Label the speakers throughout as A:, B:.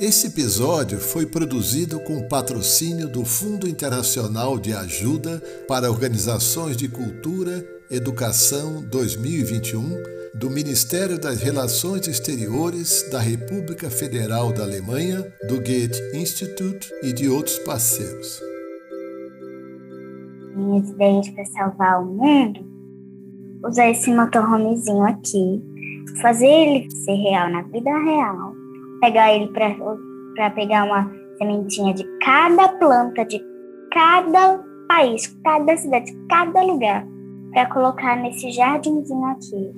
A: Esse episódio foi produzido com patrocínio do Fundo Internacional de Ajuda para Organizações de Cultura Educação 2021 do Ministério das Relações Exteriores da República Federal da Alemanha, do Goethe Institute e de outros parceiros.
B: Minhas ideias para salvar o mundo? Usar esse motorhomezinho aqui, fazer ele ser real na vida real pegar ele para pegar uma sementinha de cada planta, de cada país, cada cidade, cada lugar, para colocar nesse jardinzinho aqui.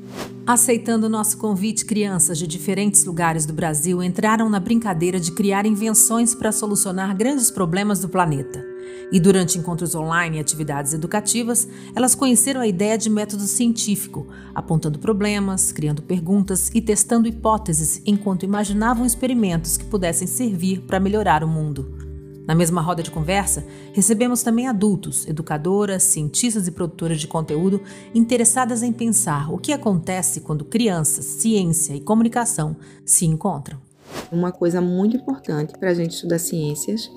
C: Aceitando o nosso convite, crianças de diferentes lugares do Brasil entraram na brincadeira de criar invenções para solucionar grandes problemas do planeta. E durante encontros online e atividades educativas, elas conheceram a ideia de método científico, apontando problemas, criando perguntas e testando hipóteses enquanto imaginavam experimentos que pudessem servir para melhorar o mundo. Na mesma roda de conversa, recebemos também adultos, educadoras, cientistas e produtoras de conteúdo interessadas em pensar o que acontece quando crianças, ciência e comunicação se encontram.
D: Uma coisa muito importante para a gente estudar ciências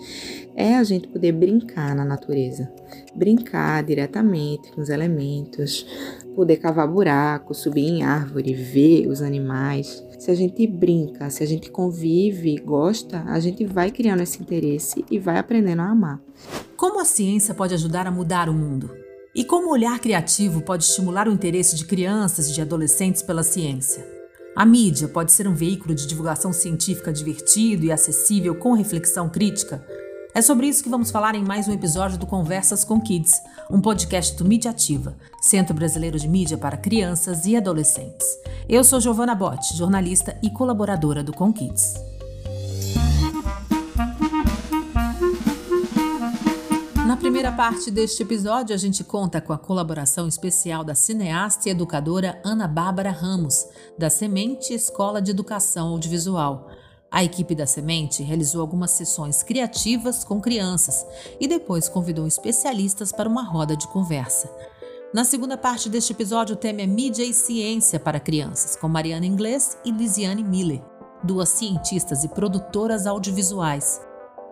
D: é a gente poder brincar na natureza, brincar diretamente com os elementos, poder cavar buraco, subir em árvore, ver os animais. Se a gente brinca, se a gente convive, gosta, a gente vai criando esse interesse e vai aprendendo a amar.
C: Como a ciência pode ajudar a mudar o mundo? E como o olhar criativo pode estimular o interesse de crianças e de adolescentes pela ciência? A mídia pode ser um veículo de divulgação científica divertido e acessível com reflexão crítica? É sobre isso que vamos falar em mais um episódio do Conversas com Kids, um podcast do Mediativa, Centro Brasileiro de Mídia para Crianças e Adolescentes. Eu sou Giovana Botti, jornalista e colaboradora do Com Kids. Primeira parte deste episódio, a gente conta com a colaboração especial da cineasta e educadora Ana Bárbara Ramos, da Semente Escola de Educação Audiovisual. A equipe da Semente realizou algumas sessões criativas com crianças e depois convidou especialistas para uma roda de conversa. Na segunda parte deste episódio, o tema é Mídia e Ciência para Crianças, com Mariana Inglês e Lisiane Miller, duas cientistas e produtoras audiovisuais.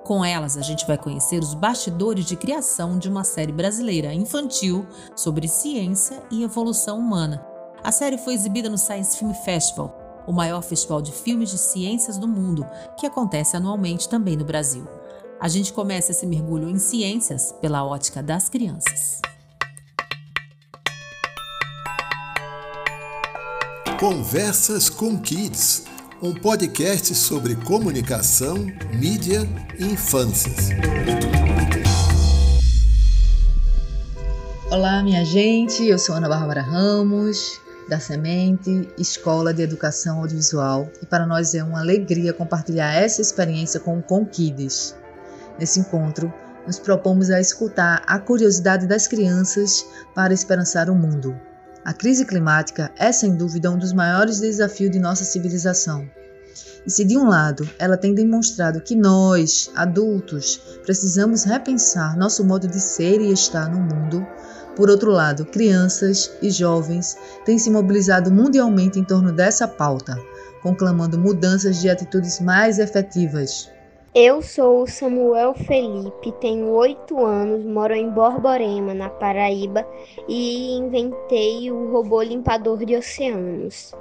C: Com elas, a gente vai conhecer os bastidores de criação de uma série brasileira infantil sobre ciência e evolução humana. A série foi exibida no Science Film Festival, o maior festival de filmes de ciências do mundo, que acontece anualmente também no Brasil. A gente começa esse mergulho em ciências pela ótica das crianças.
A: Conversas com Kids um podcast sobre comunicação, mídia e infâncias.
D: Olá, minha gente, eu sou Ana Bárbara Ramos, da Semente Escola de Educação Audiovisual, e para nós é uma alegria compartilhar essa experiência com o Conquides. Nesse encontro, nos propomos a escutar a curiosidade das crianças para esperançar o mundo. A crise climática é sem dúvida um dos maiores desafios de nossa civilização. E se de um lado ela tem demonstrado que nós, adultos, precisamos repensar nosso modo de ser e estar no mundo, por outro lado, crianças e jovens têm se mobilizado mundialmente em torno dessa pauta, conclamando mudanças de atitudes mais efetivas.
E: Eu sou Samuel Felipe, tenho oito anos, moro em Borborema, na Paraíba, e inventei o robô limpador de oceanos.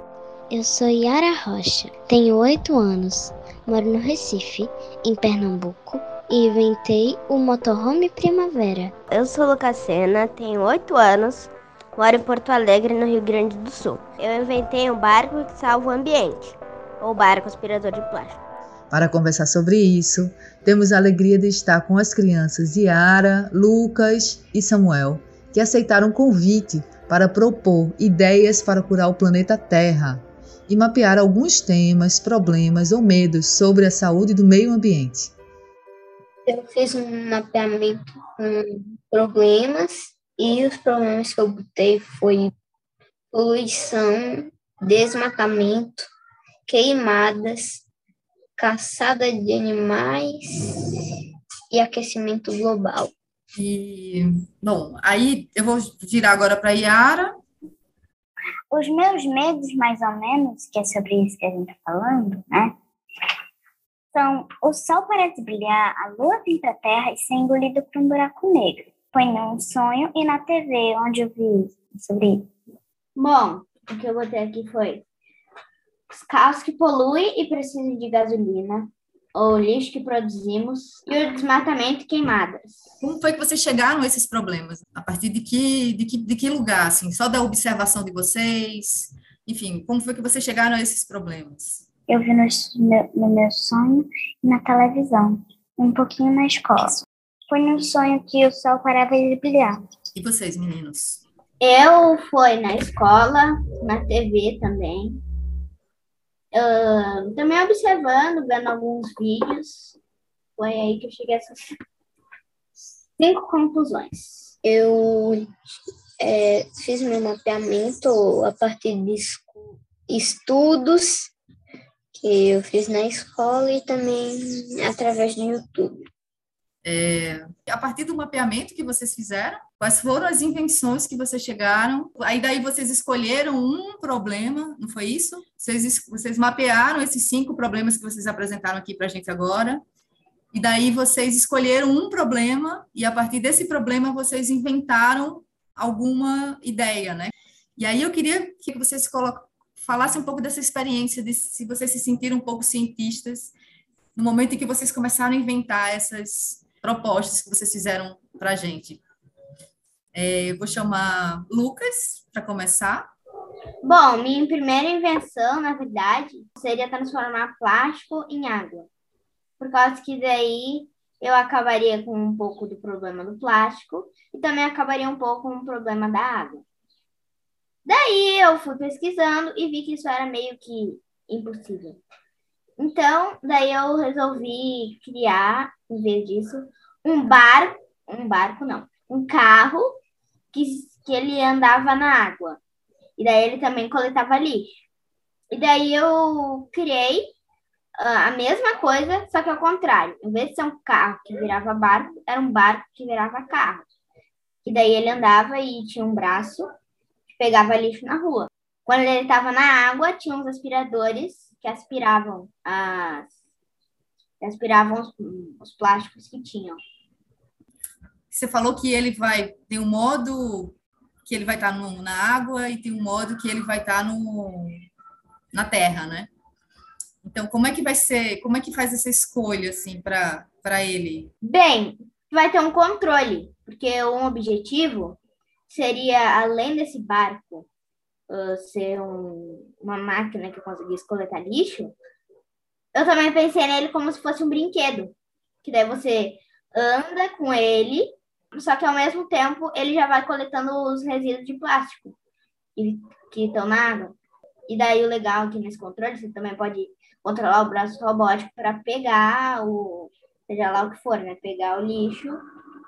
F: Eu sou Yara Rocha, tenho oito anos, moro no Recife, em Pernambuco, e inventei o motorhome Primavera.
G: Eu sou Lucacena, tenho oito anos, moro em Porto Alegre, no Rio Grande do Sul. Eu inventei um barco que salva o ambiente, ou barco aspirador de plástico.
D: Para conversar sobre isso, temos a alegria de estar com as crianças Yara, Lucas e Samuel, que aceitaram o convite para propor ideias para curar o planeta Terra e mapear alguns temas, problemas ou medos sobre a saúde do meio ambiente.
E: Eu fiz um mapeamento com problemas e os problemas que eu botei foi poluição, desmatamento, queimadas, caçada de animais e aquecimento global.
H: E, bom, aí eu vou girar agora para a Yara.
B: Os meus medos, mais ou menos, que é sobre isso que a gente está falando, né? São o Sol parece brilhar, a Lua vem para a Terra e ser engolido por um buraco negro. Foi num sonho e na TV onde eu vi sobre isso.
E: Bom, o que eu botei aqui foi os carros que poluem e precisam de gasolina, o lixo que produzimos e o desmatamento e queimadas.
H: Como foi que vocês chegaram a esses problemas? A partir de que, de que, de que lugar? Assim, só da observação de vocês? Enfim, como foi que vocês chegaram a esses problemas?
B: Eu vi no, no meu sonho e na televisão, um pouquinho na escola. Foi num sonho que o sol parava de brilhar.
H: E vocês, meninos?
E: Eu fui na escola, na TV também. Uh, também observando, vendo alguns vídeos. Foi aí que eu cheguei a essas cinco conclusões.
F: Eu é, fiz meu mapeamento a partir de estudos que eu fiz na escola e também através do YouTube.
H: É, a partir do mapeamento que vocês fizeram, quais foram as invenções que vocês chegaram? Aí daí vocês escolheram um problema, não foi isso? Vocês, vocês mapearam esses cinco problemas que vocês apresentaram aqui para a gente agora, e daí vocês escolheram um problema, e a partir desse problema vocês inventaram alguma ideia, né? E aí eu queria que vocês falassem um pouco dessa experiência, de se vocês se sentiram um pouco cientistas no momento em que vocês começaram a inventar essas propostas que vocês fizeram para a gente. É, eu vou chamar Lucas para começar.
E: Bom, minha primeira invenção, na verdade, seria transformar plástico em água. Por causa que daí eu acabaria com um pouco do problema do plástico e também acabaria um pouco com o problema da água. Daí eu fui pesquisando e vi que isso era meio que impossível. Então, daí eu resolvi criar, em vez disso, um barco, um barco não, um carro que, que ele andava na água. E daí ele também coletava lixo. E daí eu criei uh, a mesma coisa, só que ao contrário. Em vez de ser um carro que virava barco, era um barco que virava carro. E daí ele andava e tinha um braço que pegava lixo na rua. Quando ele estava na água, tinha uns aspiradores que aspiravam as que aspiravam os, os plásticos que tinham.
H: Você falou que ele vai ter um modo que ele vai estar no, na água e tem um modo que ele vai estar no, na terra, né? Então, como é que vai ser? Como é que faz essa escolha assim para para ele?
E: Bem, vai ter um controle, porque um objetivo seria além desse barco uh, ser um, uma máquina que conseguisse coletar lixo, eu também pensei nele como se fosse um brinquedo. Que daí você anda com ele, só que ao mesmo tempo ele já vai coletando os resíduos de plástico que, estão na água. E daí o legal aqui nesse controle, você também pode controlar o braço robótico para pegar o, seja lá o que for, né? Pegar o lixo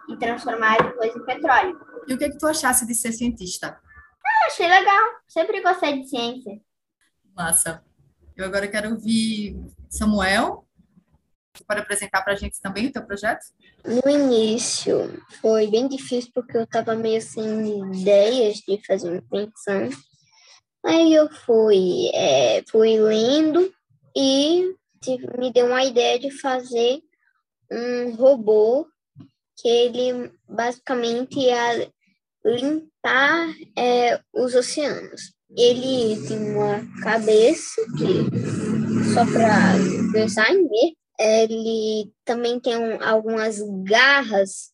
E: e transformar depois em petróleo.
H: E o que, é que tu achasse de ser cientista?
E: Ah, achei legal. Sempre gostei de ciência.
H: Massa. Eu agora quero ouvir Samuel. Você pode apresentar para a gente também o teu projeto?
F: No início foi bem difícil porque eu estava meio sem ideias de fazer uma invenção. Aí eu fui, é, fui lendo e me deu uma ideia de fazer um robô que ele basicamente ia limpar é, os oceanos. Ele tem uma cabeça que só para design ver. Ele também tem um, algumas garras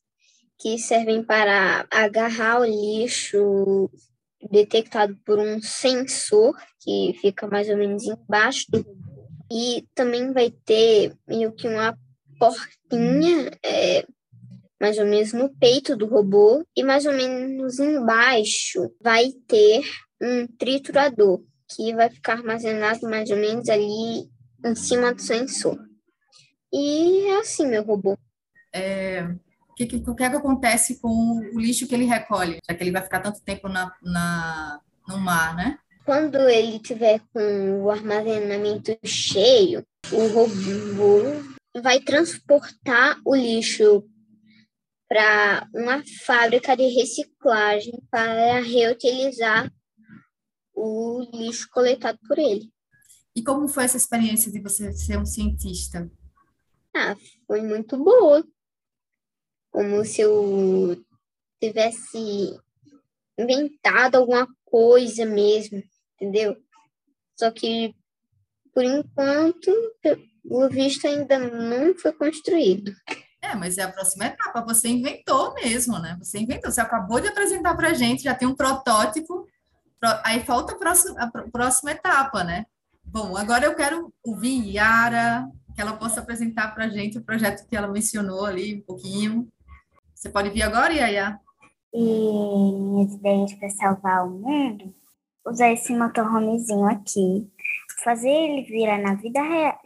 F: que servem para agarrar o lixo detectado por um sensor que fica mais ou menos embaixo do e também vai ter meio que uma portinha é, mais ou menos no peito do robô e mais ou menos embaixo vai ter um triturador que vai ficar armazenado mais ou menos ali em cima do sensor. E é assim meu robô.
H: É, o que, que, o que, é que acontece com o lixo que ele recolhe, já que ele vai ficar tanto tempo na, na, no mar, né?
F: Quando ele tiver com o armazenamento cheio, o robô vai transportar o lixo para uma fábrica de reciclagem para reutilizar o lixo coletado por ele.
H: E como foi essa experiência de você ser um cientista?
F: Ah, foi muito boa. Como se eu tivesse inventado alguma coisa mesmo, entendeu? Só que, por enquanto, o visto ainda não foi construído.
H: É, mas é a próxima etapa. Você inventou mesmo, né? Você inventou. Você acabou de apresentar para a gente, já tem um protótipo. Aí falta a próxima, a próxima etapa, né? Bom, agora eu quero ouvir Yara, que ela possa apresentar para a gente o projeto que ela mencionou ali um pouquinho. Você pode vir agora, Yaya?
B: E minhas ideias para salvar o mundo, usar esse motorhomezinho aqui, fazer ele virar na vida real,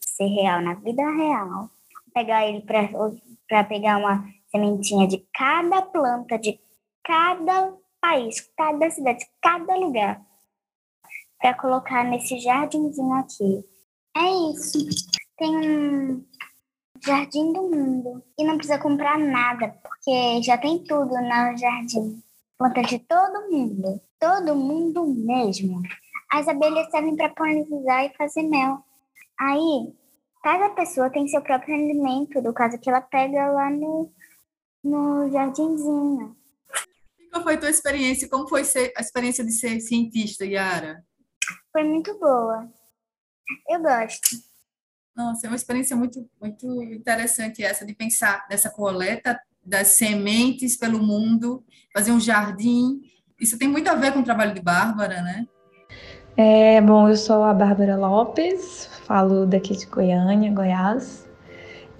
B: ser real na vida real, pegar ele para pegar uma sementinha de cada planta, de cada país, cada cidade, cada lugar, para colocar nesse jardinzinho aqui. É isso. Tem um jardim do mundo e não precisa comprar nada, porque já tem tudo no jardim. Planta de todo mundo, todo mundo mesmo. As abelhas servem para polinizar e fazer mel. Aí, cada pessoa tem seu próprio alimento, do caso que ela pega lá no, no jardinzinho.
H: Qual foi a tua experiência? Como foi ser, a experiência de ser cientista, Yara?
B: Foi muito boa. Eu gosto.
H: Nossa, é uma experiência muito, muito interessante essa de pensar nessa coleta das sementes pelo mundo, fazer um jardim. Isso tem muito a ver com o trabalho de Bárbara, né?
I: É, bom, eu sou a Bárbara Lopes, falo daqui de Goiânia, Goiás,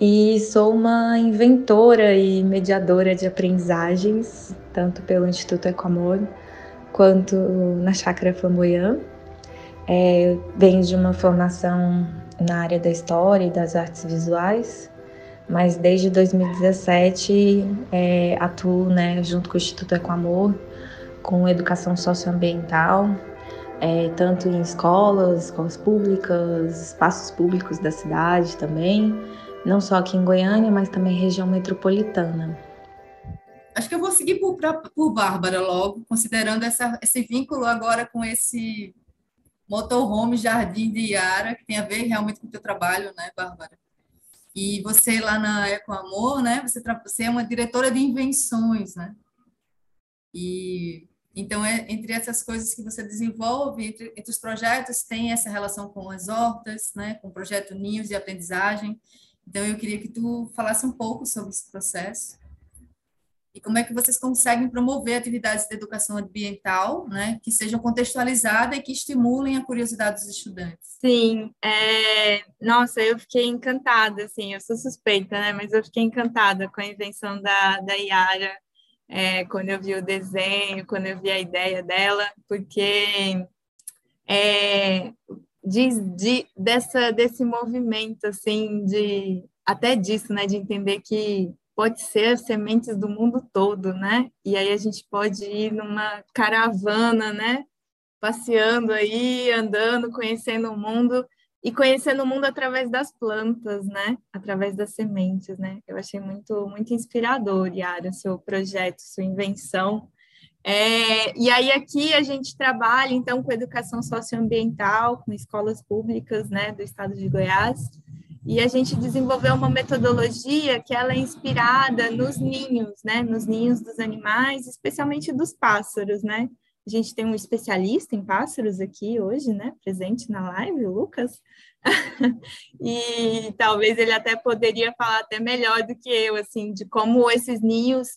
I: e sou uma inventora e mediadora de aprendizagens, tanto pelo Instituto Ecoamor quanto na Chácara Flamboyant. É, venho de uma formação na área da história e das artes visuais, mas desde 2017 é, atuo né, junto com o Instituto Ecoamor com educação socioambiental, é, tanto em escolas, escolas públicas, espaços públicos da cidade também, não só aqui em Goiânia, mas também região metropolitana.
H: Acho que eu vou seguir por, por Bárbara logo, considerando essa, esse vínculo agora com esse motorhome Jardim de Iara, que tem a ver realmente com o teu trabalho, né, Bárbara? E você lá na Eco Amor, né, você, você é uma diretora de invenções, né? E então, é, entre essas coisas que você desenvolve, entre, entre, os projetos, tem essa relação com as hortas, né, com o projeto Ninhos de Aprendizagem. Então, eu queria que tu falasse um pouco sobre esse processo e como é que vocês conseguem promover atividades de educação ambiental, né, que sejam contextualizadas e que estimulem a curiosidade dos estudantes.
I: Sim, é... nossa, eu fiquei encantada, assim, eu sou suspeita, né, mas eu fiquei encantada com a invenção da, da Yara, é, quando eu vi o desenho, quando eu vi a ideia dela, porque é, de, de, dessa, desse movimento, assim, de até disso, né, de entender que pode ser sementes do mundo todo, né? E aí a gente pode ir numa caravana, né? Passeando aí, andando, conhecendo o mundo e conhecendo o mundo através das plantas, né? Através das sementes, né? Eu achei muito muito inspirador, Yara, seu projeto, sua invenção. É, e aí aqui a gente trabalha então com educação socioambiental, com escolas públicas, né, do estado de Goiás. E a gente desenvolveu uma metodologia que ela é inspirada nos ninhos, né? Nos ninhos dos animais, especialmente dos pássaros, né? A gente tem um especialista em pássaros aqui hoje, né? Presente na live, o Lucas. e talvez ele até poderia falar até melhor do que eu, assim, de como esses ninhos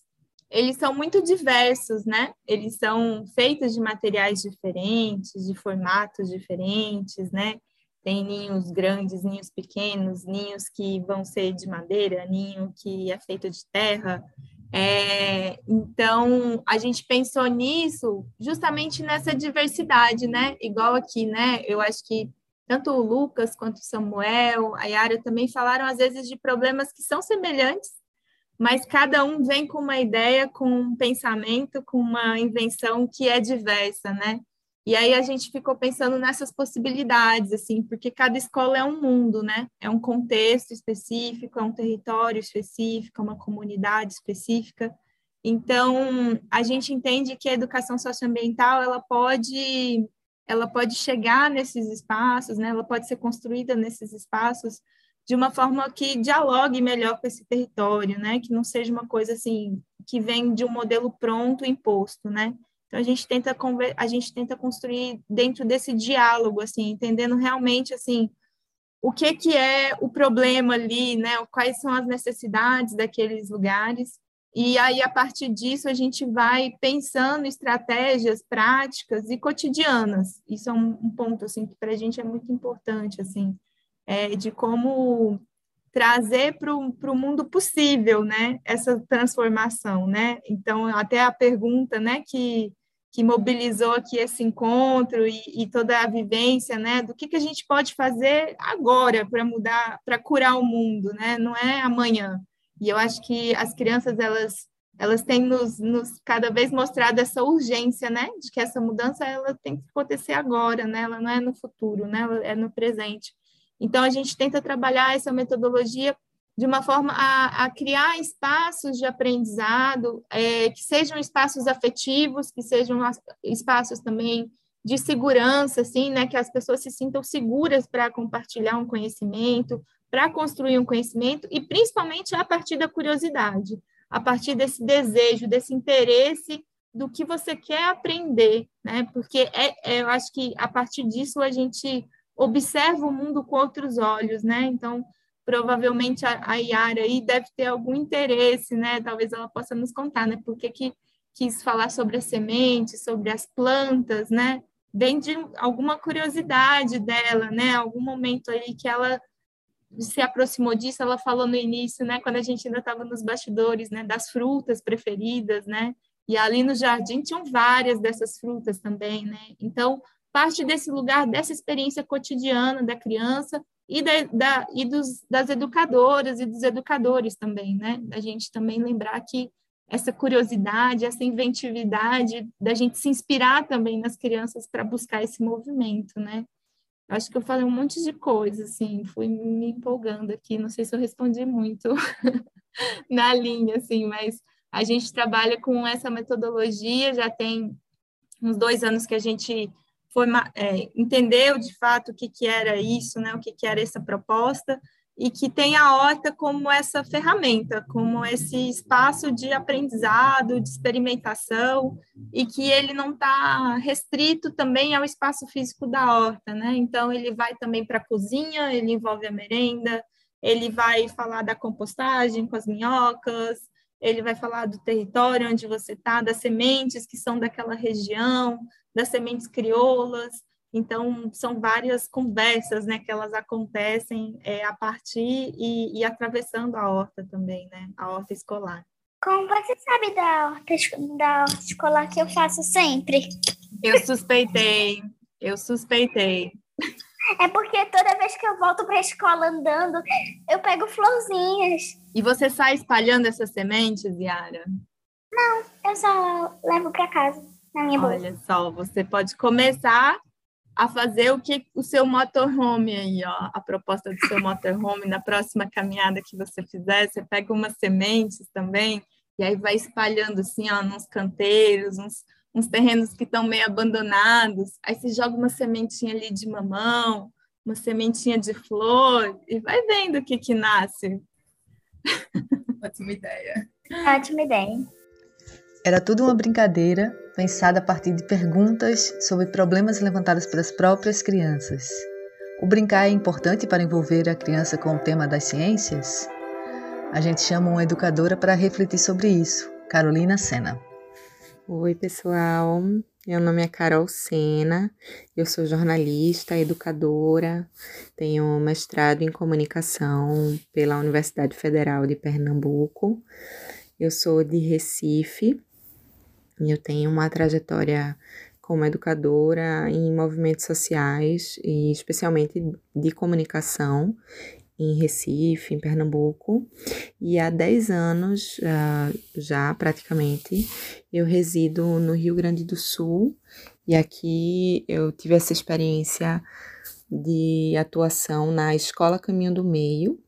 I: eles são muito diversos, né? Eles são feitos de materiais diferentes, de formatos diferentes, né? Tem ninhos grandes, ninhos pequenos, ninhos que vão ser de madeira, ninho que é feito de terra. É, então, a gente pensou nisso justamente nessa diversidade, né? Igual aqui, né? Eu acho que tanto o Lucas quanto o Samuel, a Yara também falaram às vezes de problemas que são semelhantes, mas cada um vem com uma ideia, com um pensamento, com uma invenção que é diversa, né? E aí a gente ficou pensando nessas possibilidades, assim, porque cada escola é um mundo, né? É um contexto específico, é um território específico, é uma comunidade específica. Então, a gente entende que a educação socioambiental, ela pode ela pode chegar nesses espaços, né? Ela pode ser construída nesses espaços de uma forma que dialogue melhor com esse território, né? Que não seja uma coisa assim que vem de um modelo pronto imposto, né? Então a gente tenta a gente tenta construir dentro desse diálogo, assim, entendendo realmente assim o que que é o problema ali, né? Quais são as necessidades daqueles lugares e aí, a partir disso, a gente vai pensando estratégias práticas e cotidianas. Isso é um, um ponto assim, que para a gente é muito importante, assim, é, de como trazer para o mundo possível né, essa transformação. Né? Então, até a pergunta né, que, que mobilizou aqui esse encontro e, e toda a vivência né, do que, que a gente pode fazer agora para mudar, para curar o mundo, né? não é amanhã e eu acho que as crianças, elas, elas têm nos, nos cada vez mostrado essa urgência, né? De que essa mudança, ela tem que acontecer agora, né? Ela não é no futuro, né? Ela é no presente. Então, a gente tenta trabalhar essa metodologia de uma forma a, a criar espaços de aprendizado, é, que sejam espaços afetivos, que sejam espaços também de segurança, assim, né, que as pessoas se sintam seguras para compartilhar um conhecimento, para construir um conhecimento e principalmente a partir da curiosidade, a partir desse desejo, desse interesse do que você quer aprender, né? Porque é, é, eu acho que a partir disso a gente observa o mundo com outros olhos, né? Então, provavelmente a, a Yara aí deve ter algum interesse, né? Talvez ela possa nos contar, né? Por que, que quis falar sobre as sementes, sobre as plantas, né? Vem de alguma curiosidade dela, né? Algum momento aí que ela se aproximou disso, ela falou no início, né, quando a gente ainda estava nos bastidores, né, das frutas preferidas, né, e ali no jardim tinham várias dessas frutas também, né, então parte desse lugar, dessa experiência cotidiana da criança e, da, da, e dos, das educadoras e dos educadores também, né, da gente também lembrar que essa curiosidade, essa inventividade, da gente se inspirar também nas crianças para buscar esse movimento, né, Acho que eu falei um monte de coisa, assim, fui me empolgando aqui, não sei se eu respondi muito na linha, assim, mas a gente trabalha com essa metodologia, já tem uns dois anos que a gente foi, é, entendeu de fato o que, que era isso, né, o que, que era essa proposta, e que tem a horta como essa ferramenta, como esse espaço de aprendizado, de experimentação, e que ele não está restrito também ao espaço físico da horta, né? Então, ele vai também para a cozinha, ele envolve a merenda, ele vai falar da compostagem com as minhocas, ele vai falar do território onde você está, das sementes que são daquela região, das sementes crioulas, então, são várias conversas né, que elas acontecem é, a partir e, e, atravessando a horta também, né, a horta escolar.
B: Como você sabe da horta, da horta escolar que eu faço sempre?
I: Eu suspeitei, eu suspeitei.
B: É porque toda vez que eu volto para a escola andando, eu pego florzinhas.
I: E você sai espalhando essas sementes, Yara?
B: Não, eu só levo para casa, na minha bolsa.
I: Olha só, você pode começar a fazer o que o seu motorhome aí, ó, a proposta do seu motorhome na próxima caminhada que você fizer, você pega umas sementes também e aí vai espalhando assim, ó, nos canteiros, uns, uns terrenos que estão meio abandonados, aí você joga uma sementinha ali de mamão, uma sementinha de flor e vai vendo o que que nasce.
H: Ótima ideia.
B: Ótima ideia.
D: Era tudo uma brincadeira pensada a partir de perguntas sobre problemas levantados pelas próprias crianças. O brincar é importante para envolver a criança com o tema das ciências? A gente chama uma educadora para refletir sobre isso, Carolina Sena.
J: Oi, pessoal. Meu nome é Carol Sena, eu sou jornalista, educadora, tenho mestrado em comunicação pela Universidade Federal de Pernambuco. Eu sou de Recife eu tenho uma trajetória como educadora em movimentos sociais e especialmente de comunicação em Recife, em Pernambuco, e há 10 anos uh, já praticamente eu resido no Rio Grande do Sul. E aqui eu tive essa experiência de atuação na Escola Caminho do Meio,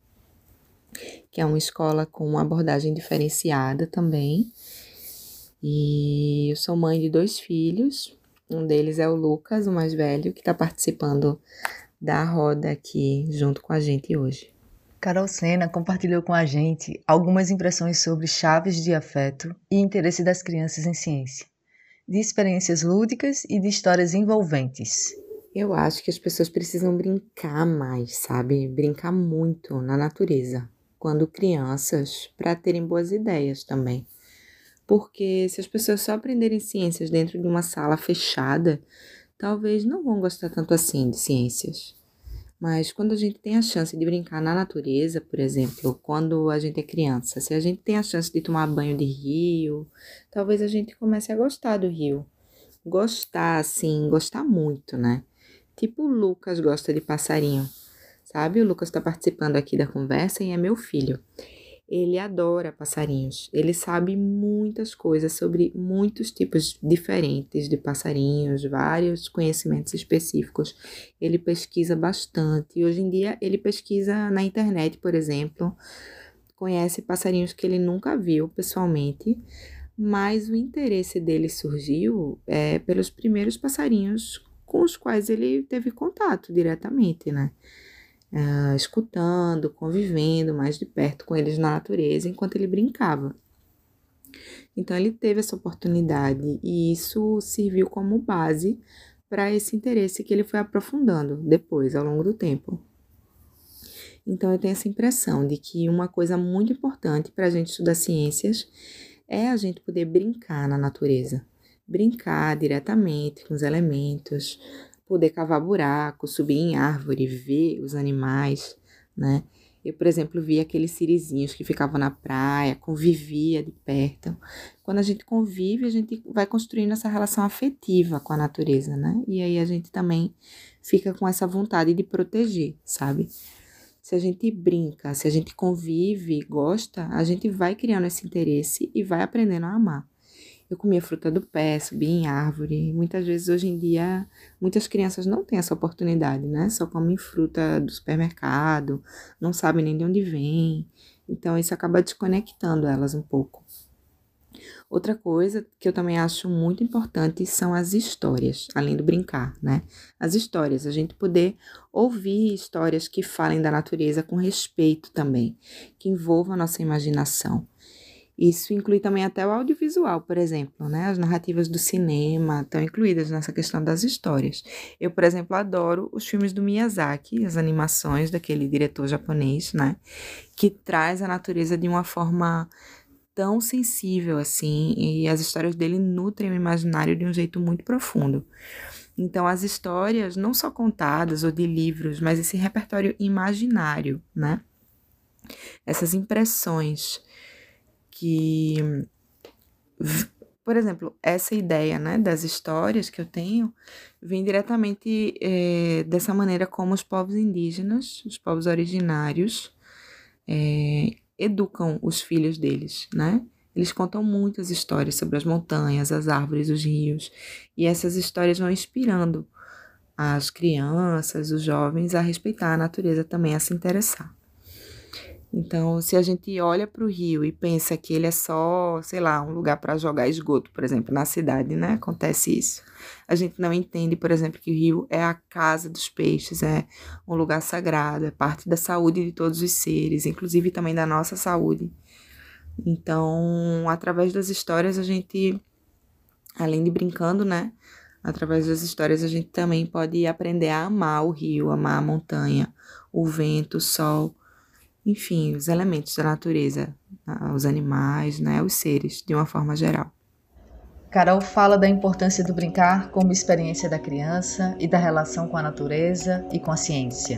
J: que é uma escola com uma abordagem diferenciada também, e eu sou mãe de dois filhos. Um deles é o Lucas, o mais velho, que está participando da roda aqui junto com a gente hoje.
D: Carol Sena compartilhou com a gente algumas impressões sobre chaves de afeto e interesse das crianças em ciência, de experiências lúdicas e de histórias envolventes.
J: Eu acho que as pessoas precisam brincar mais, sabe? Brincar muito na natureza, quando crianças, para terem boas ideias também. Porque se as pessoas só aprenderem ciências dentro de uma sala fechada, talvez não vão gostar tanto assim de ciências. Mas quando a gente tem a chance de brincar na natureza, por exemplo, quando a gente é criança, se a gente tem a chance de tomar banho de rio, talvez a gente comece a gostar do rio. Gostar, assim, gostar muito, né? Tipo o Lucas gosta de passarinho, sabe? O Lucas está participando aqui da conversa e é meu filho. Ele adora passarinhos. Ele sabe muitas coisas sobre muitos tipos diferentes de passarinhos, vários conhecimentos específicos. Ele pesquisa bastante. Hoje em dia ele pesquisa na internet, por exemplo, conhece passarinhos que ele nunca viu pessoalmente, mas o interesse dele surgiu é, pelos primeiros passarinhos com os quais ele teve contato diretamente, né? Uh, escutando, convivendo mais de perto com eles na natureza enquanto ele brincava. Então ele teve essa oportunidade e isso serviu como base para esse interesse que ele foi aprofundando depois, ao longo do tempo. Então eu tenho essa impressão de que uma coisa muito importante para a gente estudar ciências é a gente poder brincar na natureza, brincar diretamente com os elementos, poder cavar buraco, subir em árvore, ver os animais, né? Eu, por exemplo, vi aqueles sirizinhos que ficavam na praia, convivia de perto. Quando a gente convive, a gente vai construindo essa relação afetiva com a natureza, né? E aí a gente também fica com essa vontade de proteger, sabe? Se a gente brinca, se a gente convive, gosta, a gente vai criando esse interesse e vai aprendendo a amar. Eu comia fruta do pé, subia em árvore. Muitas vezes hoje em dia, muitas crianças não têm essa oportunidade, né? Só comem fruta do supermercado, não sabem nem de onde vem. Então isso acaba desconectando elas um pouco. Outra coisa que eu também acho muito importante são as histórias, além do brincar, né? As histórias, a gente poder ouvir histórias que falem da natureza com respeito também, que envolvam a nossa imaginação. Isso inclui também até o audiovisual, por exemplo, né? As narrativas do cinema estão incluídas nessa questão das histórias. Eu, por exemplo, adoro os filmes do Miyazaki, as animações daquele diretor japonês, né? Que traz a natureza de uma forma tão sensível assim, e as histórias dele nutrem o imaginário de um jeito muito profundo. Então, as histórias, não só contadas ou de livros, mas esse repertório imaginário, né? Essas impressões que, por exemplo, essa ideia né, das histórias que eu tenho vem diretamente é, dessa maneira como os povos indígenas, os povos originários, é, educam os filhos deles, né? Eles contam muitas histórias sobre as montanhas, as árvores, os rios, e essas histórias vão inspirando as crianças, os jovens a respeitar a natureza também, a se interessar. Então, se a gente olha para o rio e pensa que ele é só, sei lá, um lugar para jogar esgoto, por exemplo, na cidade, né? Acontece isso. A gente não entende, por exemplo, que o rio é a casa dos peixes, é um lugar sagrado, é parte da saúde de todos os seres, inclusive também da nossa saúde. Então, através das histórias, a gente, além de brincando, né? Através das histórias, a gente também pode aprender a amar o rio, amar a montanha, o vento, o sol enfim, os elementos da natureza, os animais, né, os seres, de uma forma geral.
D: Carol fala da importância do brincar como experiência da criança e da relação com a natureza e com a ciência.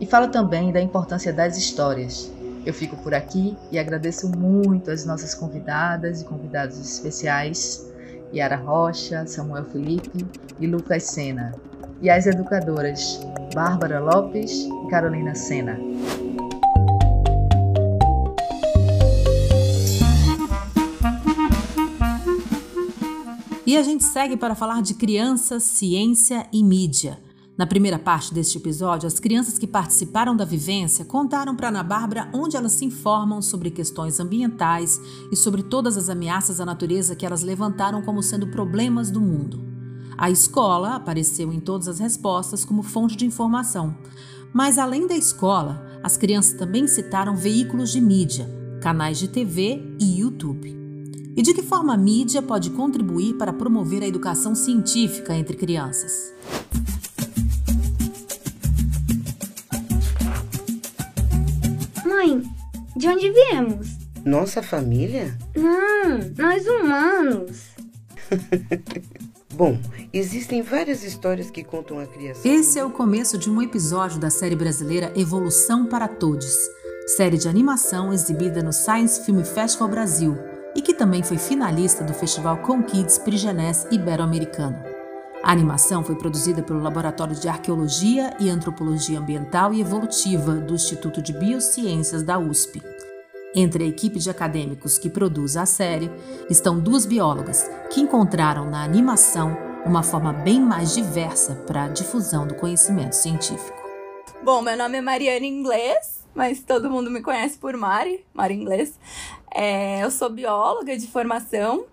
D: E fala também da importância das histórias. Eu fico por aqui e agradeço muito as nossas convidadas e convidados especiais, Yara Rocha, Samuel Felipe e Lucas Sena, e as educadoras Bárbara Lopes e Carolina Sena.
C: E a gente segue para falar de crianças, ciência e mídia. Na primeira parte deste episódio, as crianças que participaram da vivência contaram para Ana Bárbara onde elas se informam sobre questões ambientais e sobre todas as ameaças à natureza que elas levantaram como sendo problemas do mundo. A escola apareceu em todas as respostas como fonte de informação. Mas além da escola, as crianças também citaram veículos de mídia, canais de TV e YouTube. E de que forma a mídia pode contribuir para promover a educação científica entre crianças?
B: Mãe, de onde viemos?
K: Nossa família?
B: Não, nós humanos.
K: Bom, existem várias histórias que contam a criação.
C: Esse é o começo de um episódio da série brasileira Evolução para Todos, série de animação exibida no Science Film Festival Brasil e que também foi finalista do Festival Com Kids Prigenés Ibero-Americano. A animação foi produzida pelo Laboratório de Arqueologia e Antropologia Ambiental e Evolutiva do Instituto de Biociências da USP. Entre a equipe de acadêmicos que produz a série estão duas biólogas que encontraram na animação uma forma bem mais diversa para a difusão do conhecimento científico.
L: Bom, meu nome é Mariana Inglês, mas todo mundo me conhece por Mari, Mari Inglês. É, eu sou bióloga de formação.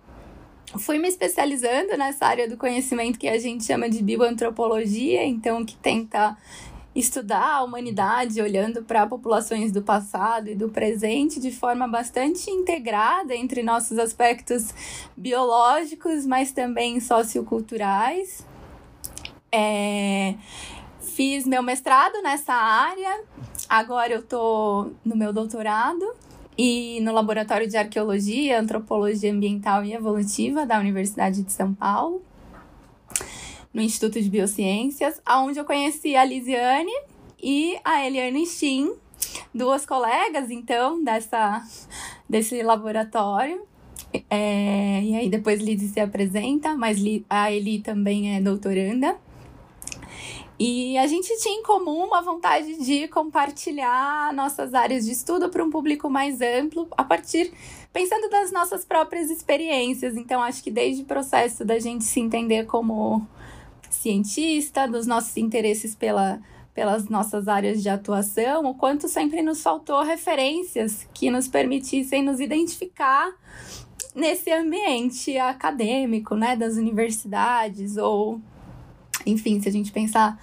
L: Fui me especializando nessa área do conhecimento que a gente chama de bioantropologia, então que tenta estudar a humanidade olhando para populações do passado e do presente de forma bastante integrada entre nossos aspectos biológicos, mas também socioculturais. É, fiz meu mestrado nessa área, agora eu estou no meu doutorado e no Laboratório de Arqueologia, Antropologia Ambiental e Evolutiva da Universidade de São Paulo no Instituto de Biociências, onde eu conheci a Lisiane e a Eliane Shin, duas colegas, então, dessa, desse laboratório. É, e aí depois Lizy se apresenta, mas a Eli também é doutoranda. E a gente tinha em comum uma vontade de compartilhar nossas áreas de estudo para um público mais amplo, a partir pensando das nossas próprias experiências. Então acho que desde o processo da gente se entender como cientista, dos nossos interesses pela, pelas nossas áreas de atuação, o quanto sempre nos faltou referências que nos permitissem nos identificar nesse ambiente acadêmico, né, das universidades, ou, enfim, se a gente pensar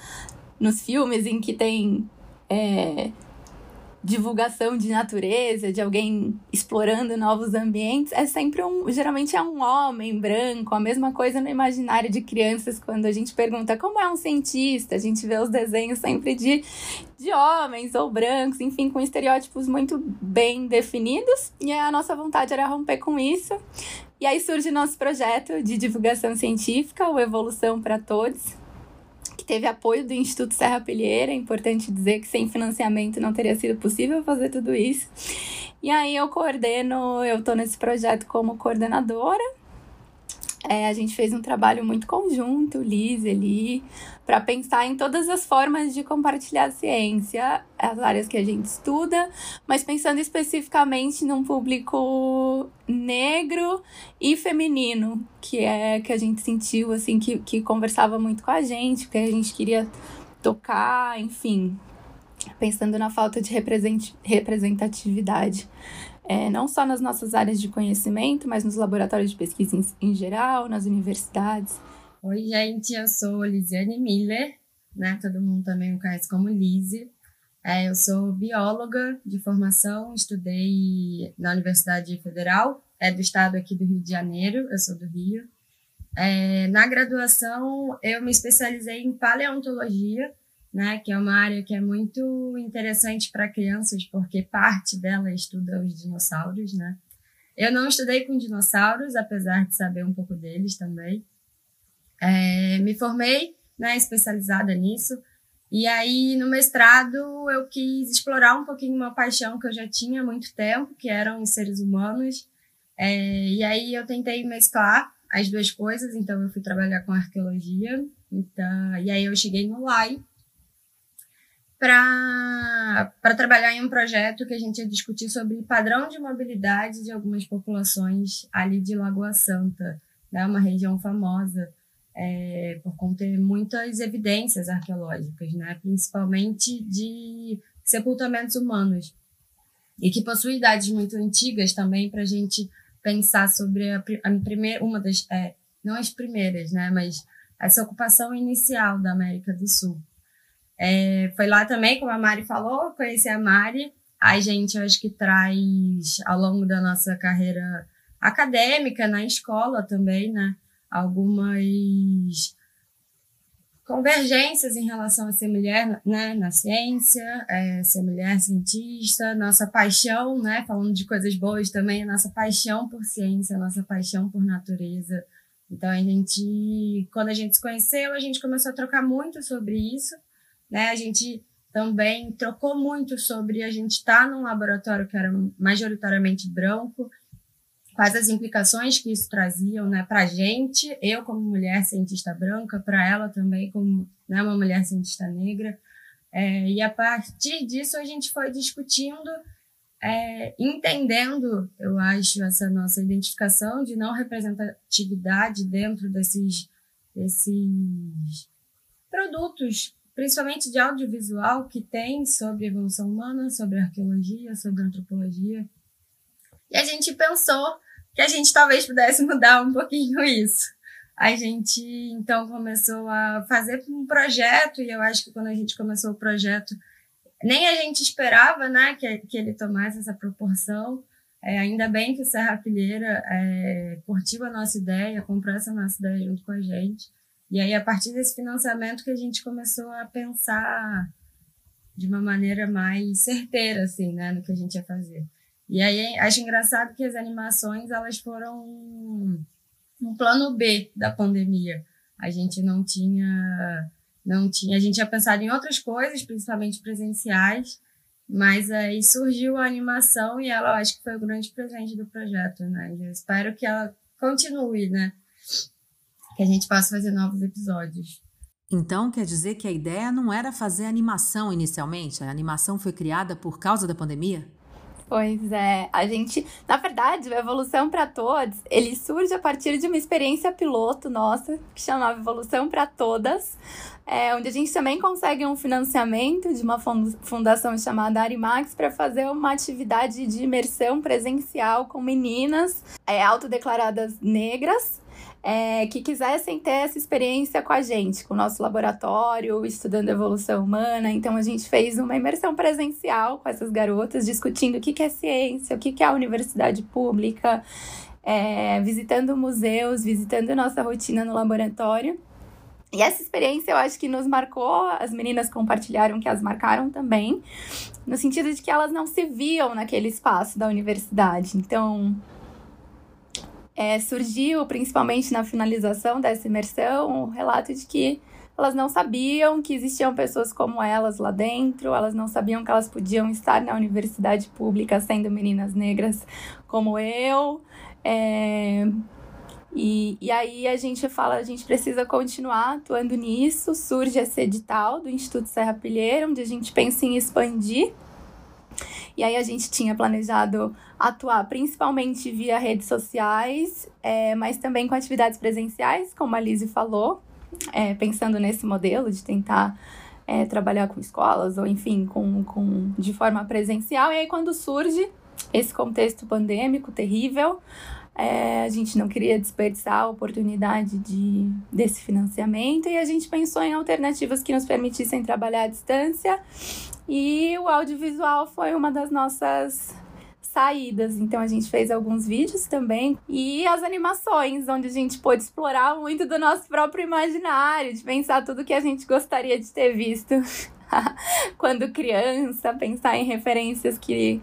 L: nos filmes em que tem é, divulgação de natureza, de alguém explorando novos ambientes, é sempre um, geralmente é um homem branco, a mesma coisa no imaginário de crianças quando a gente pergunta como é um cientista, a gente vê os desenhos sempre de, de homens ou brancos, enfim, com estereótipos muito bem definidos, e a nossa vontade era romper com isso. E aí surge nosso projeto de divulgação científica, o Evolução para Todos, teve apoio do Instituto Serra Pilheira. É importante dizer que sem financiamento não teria sido possível fazer tudo isso. E aí eu coordeno, eu estou nesse projeto como coordenadora é, a gente fez um trabalho muito conjunto, Liz, Eli, para pensar em todas as formas de compartilhar a ciência, as áreas que a gente estuda, mas pensando especificamente num público negro e feminino, que é que a gente sentiu assim que, que conversava muito com a gente, que a gente queria tocar, enfim, pensando na falta de representatividade é, não só nas nossas áreas de conhecimento, mas nos laboratórios de pesquisa em, em geral, nas universidades.
M: Oi, gente, eu sou Lisiane Miller, né? Todo mundo também me conhece como Lise. É, eu sou bióloga de formação, estudei na Universidade Federal, é do estado aqui do Rio de Janeiro, eu sou do Rio. É, na graduação, eu me especializei em paleontologia, né, que é uma área que é muito interessante para crianças, porque parte dela estuda os dinossauros, né? Eu não estudei com dinossauros, apesar de saber um pouco deles também. É, me formei, né, especializada nisso, e aí no mestrado eu quis explorar um pouquinho uma paixão que eu já tinha há muito tempo, que eram os seres humanos, é, e aí eu tentei mesclar as duas coisas, então eu fui trabalhar com arqueologia, então, e aí eu cheguei no LAI, para trabalhar em um projeto que a gente ia discutir sobre padrão de mobilidade de algumas populações ali de Lagoa Santa, né, uma região famosa é, por conter muitas evidências arqueológicas, né, principalmente de sepultamentos humanos, e que possui idades muito antigas também para a gente pensar sobre a, a primeira, uma das, é, não as primeiras, né, mas essa ocupação inicial da América do Sul. É, foi lá também, como a Mari falou, conheci a Mari. A gente, eu acho que traz, ao longo da nossa carreira acadêmica, na escola também, né? Algumas convergências em relação a ser mulher né, na ciência, é, ser mulher cientista, nossa paixão, né, falando de coisas boas também, nossa paixão por ciência, nossa paixão por natureza. Então a gente, quando a gente se conheceu, a gente começou a trocar muito sobre isso, né? A gente também trocou muito sobre a gente estar tá num laboratório que era majoritariamente branco quais as implicações que isso traziam né, para a gente, eu como mulher cientista branca, para ela também como né, uma mulher cientista negra. É, e a partir disso a gente foi discutindo, é, entendendo, eu acho, essa nossa identificação de não representatividade dentro desses, desses produtos, principalmente de audiovisual, que tem sobre evolução humana, sobre arqueologia, sobre antropologia. E a gente pensou que a gente talvez pudesse mudar um pouquinho isso. A gente então começou a fazer um projeto, e eu acho que quando a gente começou o projeto, nem a gente esperava né, que, que ele tomasse essa proporção. É, ainda bem que o Serra Pilheira é, curtiu a nossa ideia, comprou essa nossa ideia junto com a gente. E aí, a partir desse financiamento, que a gente começou a pensar de uma maneira mais certeira, assim, né, no que a gente ia fazer. E aí acho engraçado que as animações elas foram um plano B da pandemia. A gente não tinha não tinha, a gente tinha pensado em outras coisas, principalmente presenciais, mas aí surgiu a animação e ela acho que foi o grande presente do projeto, né? Eu espero que ela continue, né? Que a gente possa fazer novos episódios.
C: Então quer dizer que a ideia não era fazer animação inicialmente? A animação foi criada por causa da pandemia?
L: Pois é, a gente, na verdade, o Evolução para Todos, ele surge a partir de uma experiência piloto nossa, que chamava Evolução para Todas, é, onde a gente também consegue um financiamento de uma fundação chamada Arimax para fazer uma atividade de imersão presencial com meninas é, autodeclaradas negras é, que quisessem ter essa experiência com a gente, com o nosso laboratório, estudando evolução humana. Então, a gente fez uma imersão presencial com essas garotas, discutindo o que, é ciência, o que, que é a universidade pública, é, visitando museus, visitando nossa rotina no laboratório. E essa experiência eu acho que nos marcou, as meninas compartilharam que as marcaram também, no sentido de que elas não se viam naquele espaço da universidade. Então, é, surgiu, principalmente na finalização dessa imersão, o relato de que elas não sabiam que existiam pessoas como elas lá dentro, elas não sabiam que elas podiam estar na universidade pública sendo meninas negras como eu. É... E, e aí a gente fala, a gente precisa continuar atuando nisso. Surge esse edital do Instituto Serra Pilheira, onde a gente pensa em expandir e aí a gente tinha planejado atuar principalmente via redes sociais, é, mas também com atividades presenciais, como a Lizzie falou, é, pensando nesse modelo de tentar é, trabalhar com escolas ou enfim com, com de forma presencial. E aí quando surge esse contexto pandêmico terrível, é, a gente não queria desperdiçar a oportunidade de, desse financiamento e a gente pensou em alternativas que nos permitissem trabalhar à distância e o audiovisual foi uma das nossas saídas. Então a gente fez alguns vídeos também e as animações, onde a gente pôde explorar muito do nosso próprio imaginário, de pensar tudo que a gente gostaria de ter visto quando criança, pensar em referências que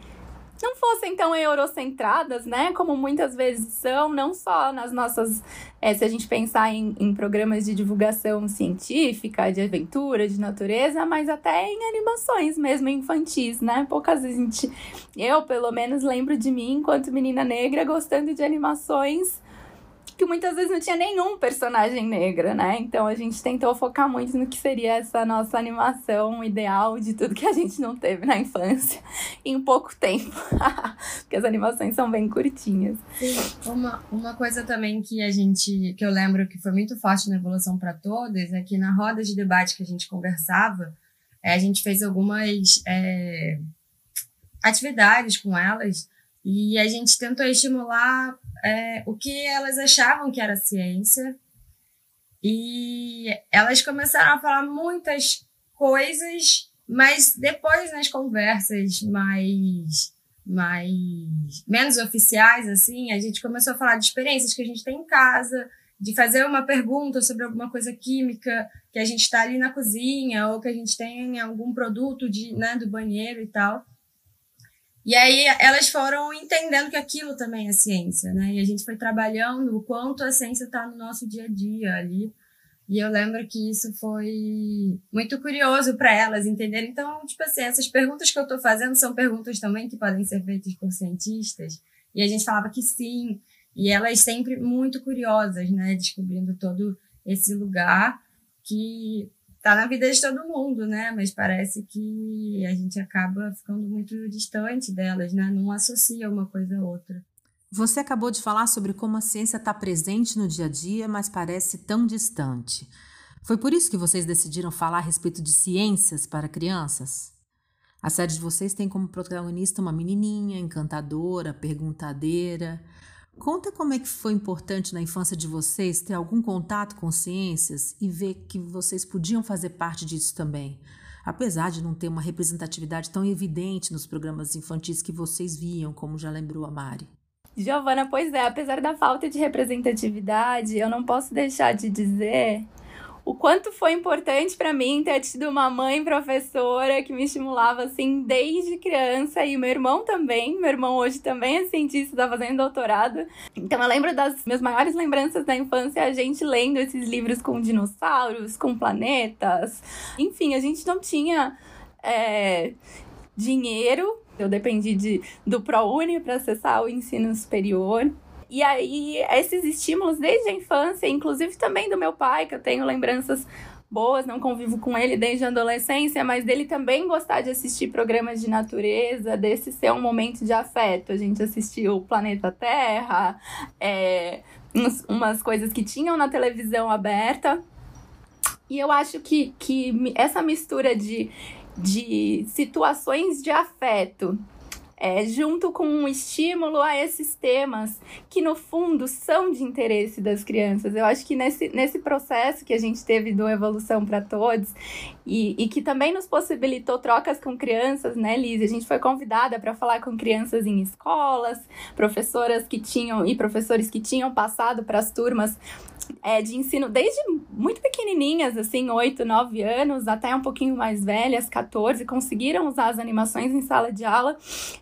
L: não fossem tão eurocentradas, né? Como muitas vezes são, não só nas nossas. É, se a gente pensar em, em programas de divulgação científica, de aventura, de natureza, mas até em animações mesmo infantis, né? Poucas vezes a gente. Eu, pelo menos, lembro de mim, enquanto menina negra, gostando de animações que muitas vezes não tinha nenhum personagem negra, né? Então a gente tentou focar muito no que seria essa nossa animação ideal de tudo que a gente não teve na infância em pouco tempo. Porque as animações são bem curtinhas.
M: Uma, uma coisa também que a gente, que eu lembro que foi muito forte na Evolução para Todas, é que na roda de debate que a gente conversava, é, a gente fez algumas é, atividades com elas e a gente tentou estimular é, o que elas achavam que era ciência. E elas começaram a falar muitas coisas, mas depois nas conversas mais mais menos oficiais assim, a gente começou a falar de experiências que a gente tem em casa, de fazer uma pergunta sobre alguma coisa química que a gente está ali na cozinha ou que a gente tem algum produto de, né, do banheiro e tal. E aí elas foram entendendo que aquilo também é ciência, né? E a gente foi trabalhando o quanto a ciência está no nosso dia a dia ali. E eu lembro que isso foi muito curioso para elas entenderem. Então, tipo assim, essas perguntas que eu estou fazendo são perguntas também que podem ser feitas por cientistas. E a gente falava que sim. E elas sempre muito curiosas, né? Descobrindo todo esse lugar que tá na vida de todo mundo, né? Mas parece que a gente acaba ficando muito distante delas, né? Não associa uma coisa a outra.
C: Você acabou de falar sobre como a ciência está presente no dia a dia, mas parece tão distante. Foi por isso que vocês decidiram falar a respeito de ciências para crianças? A série de vocês tem como protagonista uma menininha encantadora, perguntadeira. Conta como é que foi importante na infância de vocês ter algum contato com ciências e ver que vocês podiam fazer parte disso também, apesar de não ter uma representatividade tão evidente nos programas infantis que vocês viam, como já lembrou a Mari.
L: Giovana, pois é, apesar da falta de representatividade, eu não posso deixar de dizer o quanto foi importante para mim ter tido uma mãe professora que me estimulava assim desde criança e meu irmão também. Meu irmão hoje também é cientista, está fazendo doutorado. Então eu lembro das minhas maiores lembranças da infância a gente lendo esses livros com dinossauros, com planetas. Enfim, a gente não tinha é, dinheiro eu dependi de, do ProUni para acessar o ensino superior. E aí, esses estímulos desde a infância, inclusive também do meu pai, que eu tenho lembranças boas, não convivo com ele desde a adolescência, mas dele também gostar de assistir programas de natureza, desse ser um momento de afeto. A gente assistiu Planeta Terra, é, uns, umas coisas que tinham na televisão aberta. E eu acho que, que essa mistura de de situações de afeto, é, junto com um estímulo a esses temas que, no fundo, são de interesse das crianças. Eu acho que nesse, nesse processo que a gente teve do Evolução para Todos e, e que também nos possibilitou trocas com crianças, né, Liz? A gente foi convidada para falar com crianças em escolas, professoras que tinham e professores que tinham passado para as turmas é, de ensino desde muito pequenininhas, assim, 8, 9 anos, até um pouquinho mais velhas, 14, conseguiram usar as animações em sala de aula.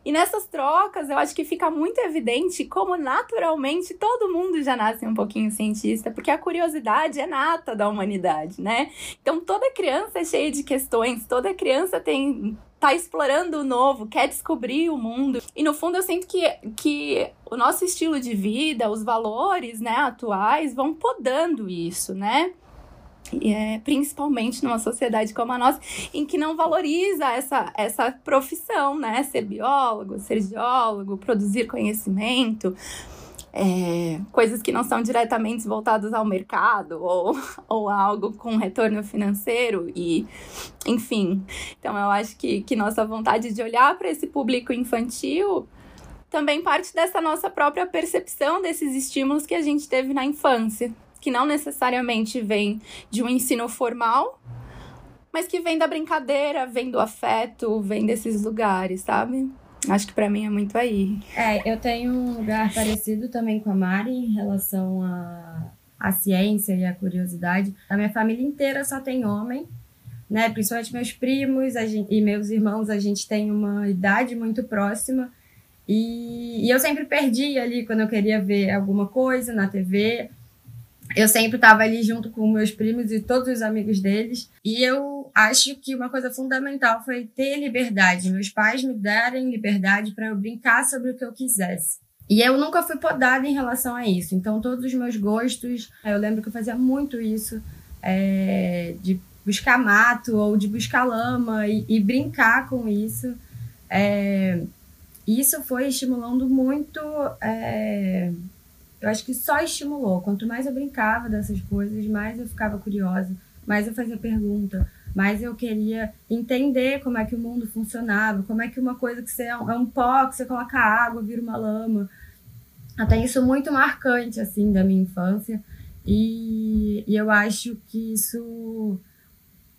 L: E nessas trocas, eu acho que fica muito evidente como naturalmente todo mundo já nasce um pouquinho cientista, porque a curiosidade é nata da humanidade, né? Então toda criança é cheia de questões, toda criança tem tá explorando o novo, quer descobrir o mundo. E no fundo eu sinto que, que o nosso estilo de vida, os valores, né, atuais vão podando isso, né? É, principalmente numa sociedade como a nossa, em que não valoriza essa, essa profissão, né? Ser biólogo, ser geólogo, produzir conhecimento é, coisas que não são diretamente voltadas ao mercado ou, ou algo com retorno financeiro e enfim. Então eu acho que, que nossa vontade de olhar para esse público infantil também parte dessa nossa própria percepção desses estímulos que a gente teve na infância, que não necessariamente vem de um ensino formal, mas que vem da brincadeira, vem do afeto, vem desses lugares, sabe? Acho que para mim é muito aí.
M: É, eu tenho um lugar parecido também com a Mari em relação à a, a ciência e a curiosidade. A minha família inteira só tem homem, né? Principalmente meus primos gente, e meus irmãos, a gente tem uma idade muito próxima. E, e eu sempre perdi ali quando eu queria ver alguma coisa na TV eu sempre estava ali junto com meus primos e todos os amigos deles. E eu acho que uma coisa fundamental foi ter liberdade. Meus pais me darem liberdade para eu brincar sobre o que eu quisesse. E eu nunca fui podada em relação a isso. Então, todos os meus gostos, eu lembro que eu fazia muito isso, é, de buscar mato ou de buscar lama e, e brincar com isso. É, isso foi estimulando muito. É, eu acho que só estimulou. Quanto mais eu brincava dessas coisas, mais eu ficava curiosa, mais eu fazia pergunta, mais eu queria entender como é que o mundo funcionava, como é que uma coisa que você é um, é um pó, que você coloca água, vira uma lama. Até isso muito marcante, assim, da minha infância. E, e eu acho que isso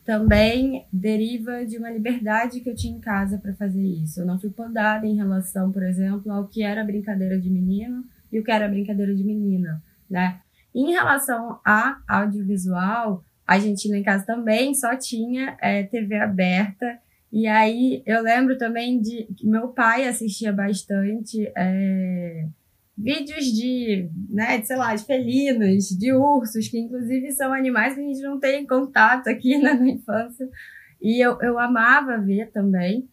M: também deriva de uma liberdade que eu tinha em casa para fazer isso. Eu não fui podada em relação, por exemplo, ao que era brincadeira de menino e o que era brincadeira de menina, né? Em relação a audiovisual, a gente lá em casa também só tinha é, TV aberta. E aí eu lembro também de que meu pai assistia bastante é, vídeos de, né, de, sei lá, de felinos, de ursos, que inclusive são animais que a gente não tem contato aqui né, na infância. E eu, eu amava ver também.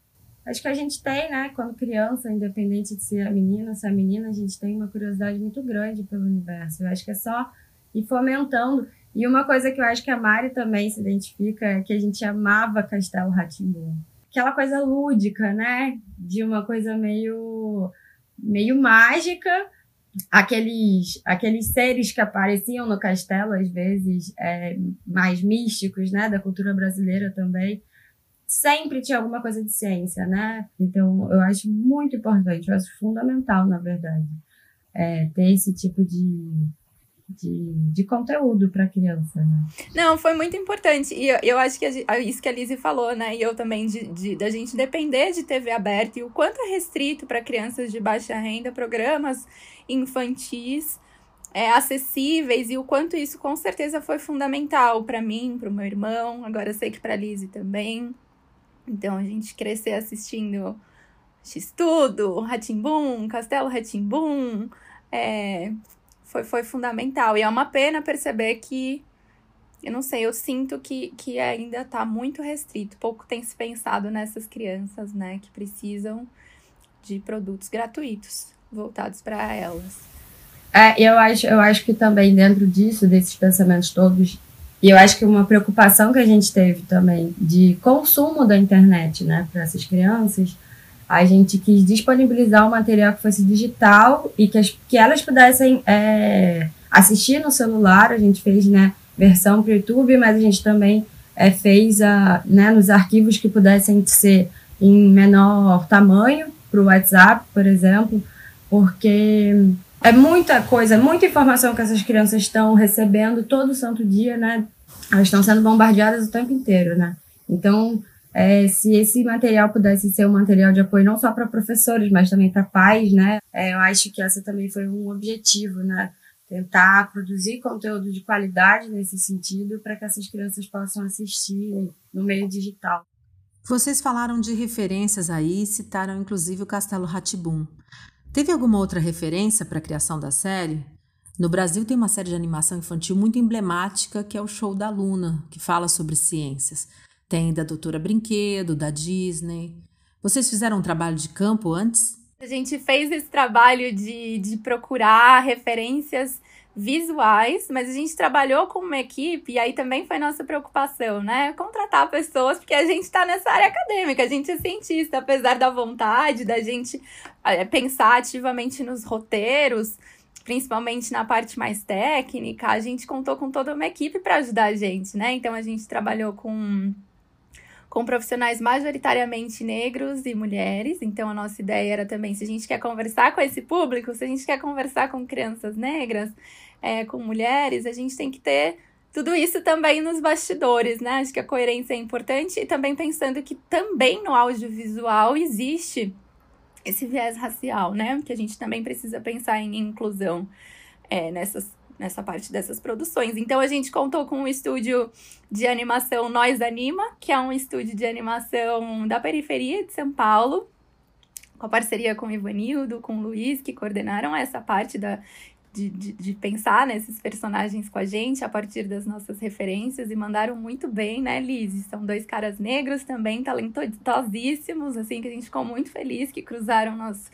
M: Acho que a gente tem, né, quando criança, independente de ser a menina ou se é menina, a gente tem uma curiosidade muito grande pelo universo. Eu acho que é só ir fomentando. E uma coisa que eu acho que a Mari também se identifica é que a gente amava Castelo Ratimbun. Aquela coisa lúdica, né? De uma coisa meio meio mágica, aqueles, aqueles seres que apareciam no castelo, às vezes é, mais místicos, né, da cultura brasileira também, sempre tinha alguma coisa de ciência, né? Então, eu acho muito importante, eu acho fundamental, na verdade, é, ter esse tipo de, de, de conteúdo para criança, né?
L: Não, foi muito importante. E eu, eu acho que a, isso que a Lizzie falou, né? E eu também, de, de, da gente depender de TV aberta e o quanto é restrito para crianças de baixa renda, programas infantis é, acessíveis e o quanto isso com certeza foi fundamental para mim, para o meu irmão, agora sei que para Lizzie também. Então a gente crescer assistindo X-Tudo, Ratimbum, Castelo Ratimbum, é, foi, foi fundamental. E é uma pena perceber que, eu não sei, eu sinto que, que ainda está muito restrito. Pouco tem se pensado nessas crianças, né, que precisam de produtos gratuitos voltados para elas.
M: É, eu acho, eu acho que também dentro disso, desses pensamentos todos, e eu acho que uma preocupação que a gente teve também de consumo da internet, né, para essas crianças, a gente quis disponibilizar um material que fosse digital e que, as, que elas pudessem é, assistir no celular. A gente fez né, versão para o YouTube, mas a gente também é, fez a, né, nos arquivos que pudessem ser em menor tamanho, para o WhatsApp, por exemplo, porque é muita coisa, muita informação que essas crianças estão recebendo todo santo dia, né? Elas estão sendo bombardeadas o tempo inteiro, né? Então, é, se esse material pudesse ser um material de apoio não só para professores, mas também para pais, né? É, eu acho que essa também foi um objetivo, né? Tentar produzir conteúdo de qualidade nesse sentido para que essas crianças possam assistir no meio digital.
C: Vocês falaram de referências aí, citaram inclusive o Castelo Ratibum. Teve alguma outra referência para a criação da série? No Brasil tem uma série de animação infantil muito emblemática que é o Show da Luna, que fala sobre ciências. Tem da Doutora Brinquedo, da Disney. Vocês fizeram um trabalho de campo antes?
L: A gente fez esse trabalho de, de procurar referências visuais, mas a gente trabalhou com uma equipe e aí também foi nossa preocupação, né? Contratar pessoas, porque a gente está nessa área acadêmica, a gente é cientista, apesar da vontade da gente é, pensar ativamente nos roteiros, principalmente na parte mais técnica, a gente contou com toda uma equipe para ajudar a gente, né? Então a gente trabalhou com com profissionais majoritariamente negros e mulheres. Então, a nossa ideia era também, se a gente quer conversar com esse público, se a gente quer conversar com crianças negras, é, com mulheres, a gente tem que ter tudo isso também nos bastidores, né? Acho que a coerência é importante e também pensando que também no audiovisual existe esse viés racial, né? Que a gente também precisa pensar em inclusão é, nessas nessa parte dessas produções. Então a gente contou com o estúdio de animação Nós Anima, que é um estúdio de animação da periferia de São Paulo, com a parceria com o Ivanildo, com o Luiz, que coordenaram essa parte da, de, de, de, pensar nesses personagens com a gente a partir das nossas referências e mandaram muito bem, né, Liz? São dois caras negros também, talentosíssimos, assim, que a gente ficou muito feliz que cruzaram nosso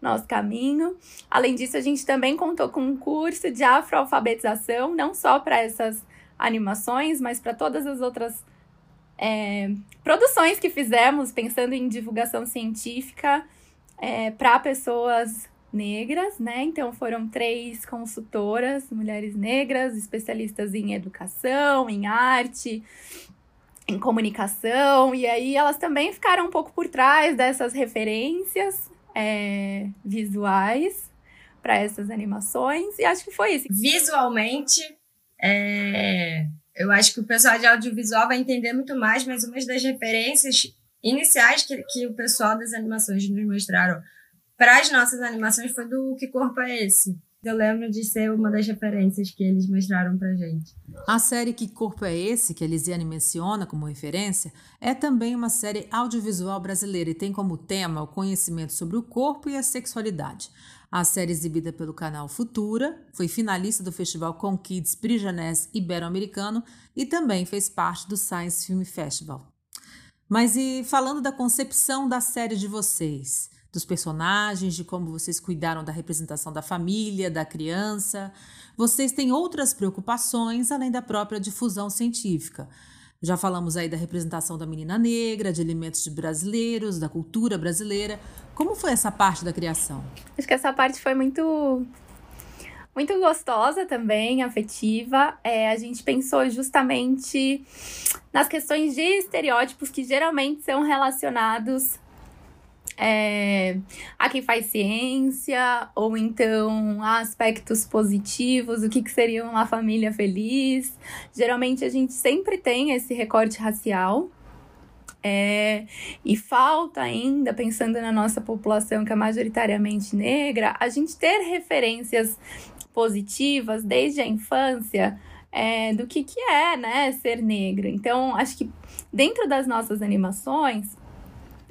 L: nosso caminho. Além disso, a gente também contou com um curso de afroalfabetização, não só para essas animações, mas para todas as outras é, produções que fizemos, pensando em divulgação científica é, para pessoas negras, né? Então foram três consultoras, mulheres negras, especialistas em educação, em arte, em comunicação, e aí elas também ficaram um pouco por trás dessas referências, é, visuais para essas animações. E acho que foi isso.
M: Visualmente, é, eu acho que o pessoal de audiovisual vai entender muito mais, mas uma das referências iniciais que, que o pessoal das animações nos mostraram para as nossas animações foi do Que Corpo é Esse? Eu lembro de ser uma das referências que eles mostraram pra gente.
C: A série Que Corpo é Esse, que a Elisiane menciona como referência, é também uma série audiovisual brasileira e tem como tema o conhecimento sobre o corpo e a sexualidade. A série exibida pelo canal Futura foi finalista do Festival Com Kids Prijanés Ibero-Americano e também fez parte do Science Film Festival. Mas e falando da concepção da série de vocês? Dos personagens, de como vocês cuidaram da representação da família, da criança. Vocês têm outras preocupações além da própria difusão científica. Já falamos aí da representação da menina negra, de elementos brasileiros, da cultura brasileira. Como foi essa parte da criação?
L: Acho que essa parte foi muito muito gostosa também, afetiva. É, a gente pensou justamente nas questões de estereótipos que geralmente são relacionados é, a quem faz ciência, ou então aspectos positivos, o que, que seria uma família feliz. Geralmente a gente sempre tem esse recorte racial. É, e falta ainda, pensando na nossa população que é majoritariamente negra, a gente ter referências positivas desde a infância é, do que, que é né, ser negro. Então, acho que dentro das nossas animações,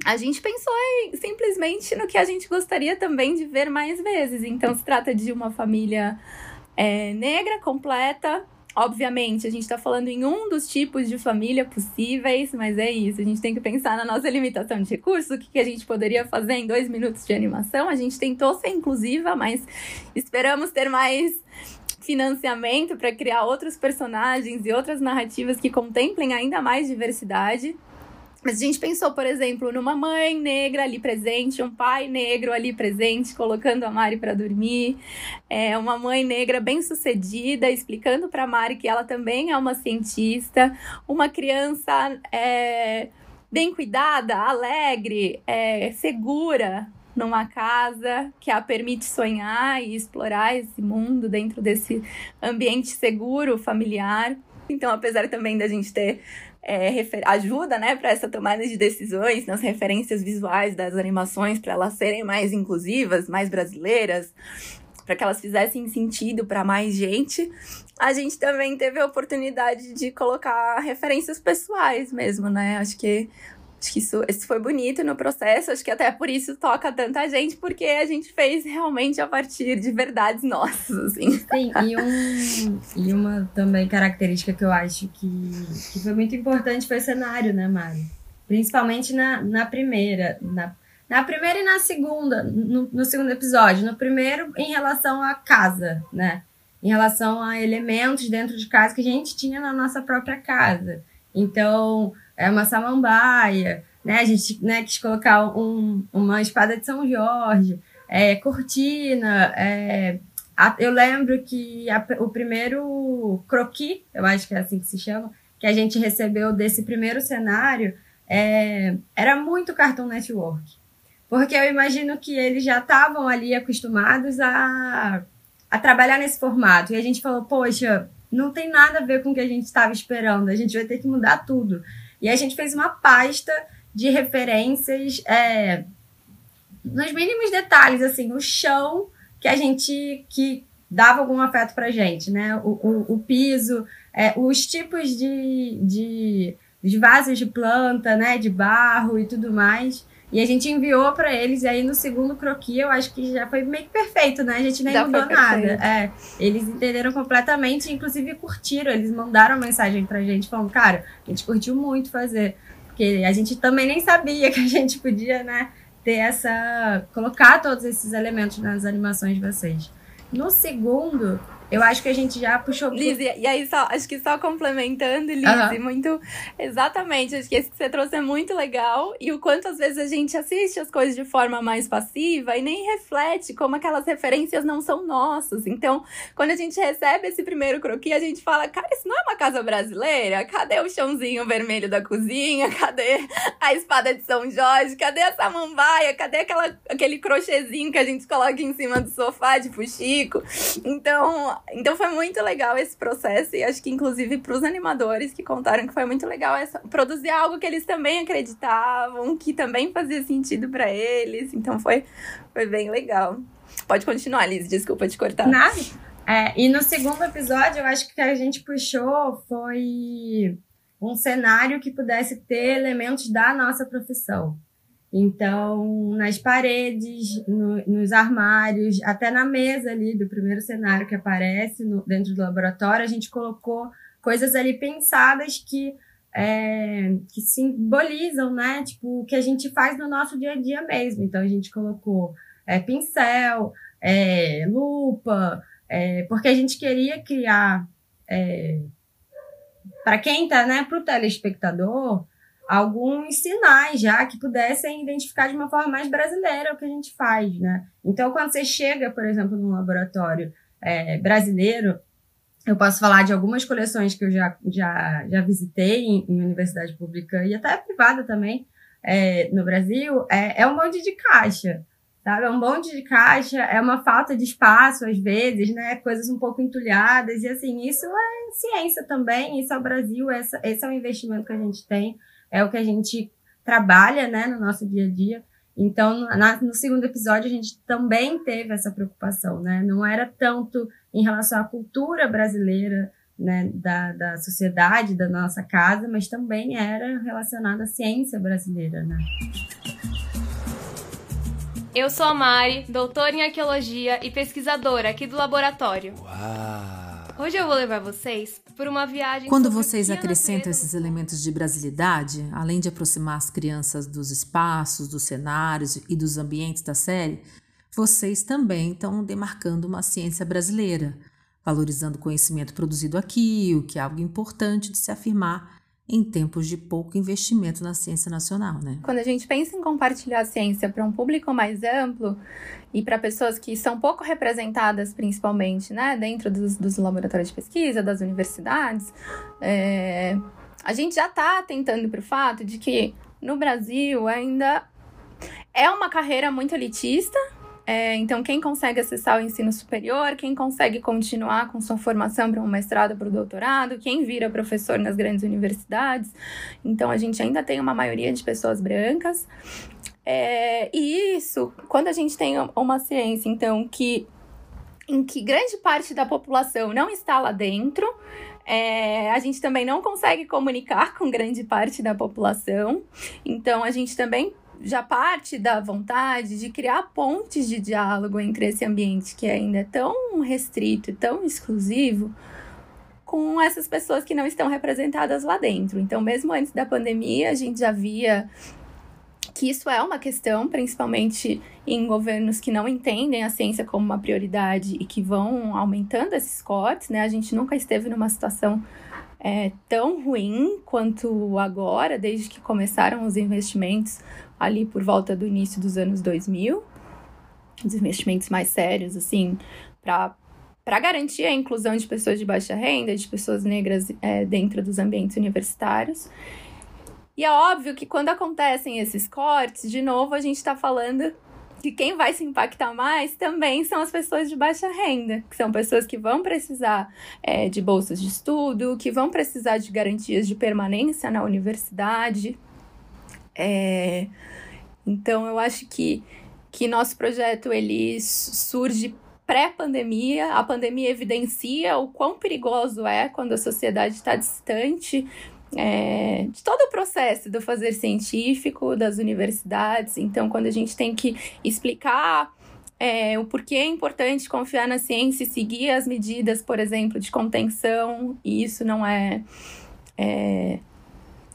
L: a gente pensou em, simplesmente no que a gente gostaria também de ver mais vezes. Então, se trata de uma família é, negra completa. Obviamente, a gente está falando em um dos tipos de família possíveis, mas é isso. A gente tem que pensar na nossa limitação de recursos, o que, que a gente poderia fazer em dois minutos de animação. A gente tentou ser inclusiva, mas esperamos ter mais financiamento para criar outros personagens e outras narrativas que contemplem ainda mais diversidade. Mas a gente pensou, por exemplo, numa mãe negra ali presente, um pai negro ali presente, colocando a Mari para dormir, é, uma mãe negra bem sucedida, explicando para Mari que ela também é uma cientista, uma criança é, bem cuidada, alegre, é, segura numa casa que a permite sonhar e explorar esse mundo dentro desse ambiente seguro, familiar. Então, apesar também da gente ter é, ajuda né, para essa tomada de decisões nas referências visuais das animações, para elas serem mais inclusivas, mais brasileiras, para que elas fizessem sentido para mais gente. A gente também teve a oportunidade de colocar referências pessoais mesmo, né? Acho que Acho que isso, isso foi bonito no processo, acho que até por isso toca tanta gente, porque a gente fez realmente a partir de verdades nossas, assim.
M: Sim, e, um, e uma também característica que eu acho que, que foi muito importante foi o cenário, né, Mari? Principalmente na, na primeira, na, na primeira e na segunda, no, no segundo episódio. No primeiro, em relação à casa, né? Em relação a elementos dentro de casa que a gente tinha na nossa própria casa. Então, é uma samambaia, né? A gente né, quis colocar um, uma espada de São Jorge, é, cortina. É, a, eu lembro que a, o primeiro croquis, eu acho que é assim que se chama, que a gente recebeu desse primeiro cenário, é, era muito Cartoon Network. Porque eu imagino que eles já estavam ali acostumados a, a trabalhar nesse formato. E a gente falou, poxa, não tem nada a ver com o que a gente estava esperando, a gente vai ter que mudar tudo. E a gente fez uma pasta de referências é, nos mínimos detalhes, assim, o chão que a gente que dava algum afeto pra gente, né? O, o, o piso, é, os tipos de, de, de vasos de planta, né? De barro e tudo mais. E a gente enviou para eles, e aí no segundo croquis eu acho que já foi meio que perfeito, né? A gente nem já mudou nada. É, eles entenderam completamente, inclusive curtiram, eles mandaram mensagem pra gente falando, cara, a gente curtiu muito fazer. Porque a gente também nem sabia que a gente podia, né, ter essa. colocar todos esses elementos nas animações de vocês. No segundo, eu acho que a gente já puxou.
L: Liz, e aí só, acho que só complementando, Liz, uhum. muito. Exatamente, acho que esse que você trouxe é muito legal. E o quanto às vezes a gente assiste as coisas de forma mais passiva e nem reflete como aquelas referências não são nossas. Então, quando a gente recebe esse primeiro croquis, a gente fala, cara, isso não é uma casa brasileira? Cadê o chãozinho vermelho da cozinha? Cadê a espada de São Jorge? Cadê a samambaia? Cadê aquela, aquele crochêzinho que a gente coloca em cima do sofá de fuxico? Então, então foi muito legal esse processo e acho que inclusive para os animadores que contaram que foi muito legal essa, produzir algo que eles também acreditavam, que também fazia sentido para eles. Então foi, foi bem legal. Pode continuar, Liz, desculpa te cortar.
M: Nada. É, e no segundo episódio, eu acho que a gente puxou foi um cenário que pudesse ter elementos da nossa profissão. Então, nas paredes, no, nos armários, até na mesa ali do primeiro cenário que aparece no, dentro do laboratório, a gente colocou coisas ali pensadas que, é, que simbolizam, né? Tipo, o que a gente faz no nosso dia a dia mesmo. Então, a gente colocou é, pincel, é, lupa, é, porque a gente queria criar, é, para quem está, né, para o telespectador, alguns sinais já que pudessem identificar de uma forma mais brasileira o que a gente faz, né? Então, quando você chega, por exemplo, num laboratório é, brasileiro, eu posso falar de algumas coleções que eu já, já, já visitei em, em universidade pública e até privada também é, no Brasil, é, é um monte de caixa, sabe? É um monte de caixa, é uma falta de espaço às vezes, né? Coisas um pouco entulhadas e assim, isso é ciência também, isso é o Brasil, essa, esse é o investimento que a gente tem é o que a gente trabalha, né, no nosso dia a dia. Então, na, no segundo episódio, a gente também teve essa preocupação, né? Não era tanto em relação à cultura brasileira, né, da, da sociedade, da nossa casa, mas também era relacionado à ciência brasileira, né?
N: Eu sou a Mari, doutora em arqueologia e pesquisadora aqui do laboratório. Uau! Hoje eu vou levar vocês por uma viagem.
C: Quando vocês acrescentam esses elementos de brasilidade, além de aproximar as crianças dos espaços, dos cenários e dos ambientes da série, vocês também estão demarcando uma ciência brasileira, valorizando o conhecimento produzido aqui, o que é algo importante de se afirmar em tempos de pouco investimento na ciência nacional, né?
L: Quando a gente pensa em compartilhar a ciência para um público mais amplo e para pessoas que são pouco representadas, principalmente, né, dentro dos, dos laboratórios de pesquisa, das universidades, é, a gente já está tentando para o fato de que no Brasil ainda é uma carreira muito elitista, é, então, quem consegue acessar o ensino superior, quem consegue continuar com sua formação para um mestrado, para o doutorado, quem vira professor nas grandes universidades. Então, a gente ainda tem uma maioria de pessoas brancas. É, e isso, quando a gente tem uma ciência, então, que em que grande parte da população não está lá dentro, é, a gente também não consegue comunicar com grande parte da população. Então, a gente também já parte da vontade de criar pontes de diálogo entre esse ambiente que ainda é tão restrito e tão exclusivo com essas pessoas que não estão representadas lá dentro. Então, mesmo antes da pandemia, a gente já via que isso é uma questão, principalmente em governos que não entendem a ciência como uma prioridade e que vão aumentando esses cortes, né? A gente nunca esteve numa situação é, tão ruim quanto agora, desde que começaram os investimentos ali por volta do início dos anos 2000, os investimentos mais sérios, assim, para para garantir a inclusão de pessoas de baixa renda, de pessoas negras é, dentro dos ambientes universitários. E é óbvio que quando acontecem esses cortes, de novo, a gente está falando que quem vai se impactar mais também são as pessoas de baixa renda, que são pessoas que vão precisar é, de bolsas de estudo, que vão precisar de garantias de permanência na universidade, é, então eu acho que, que nosso projeto ele surge pré-pandemia, a pandemia evidencia o quão perigoso é quando a sociedade está distante é, de todo o processo do fazer científico, das universidades. Então, quando a gente tem que explicar é, o porquê é importante confiar na ciência e seguir as medidas, por exemplo, de contenção, e isso não é, é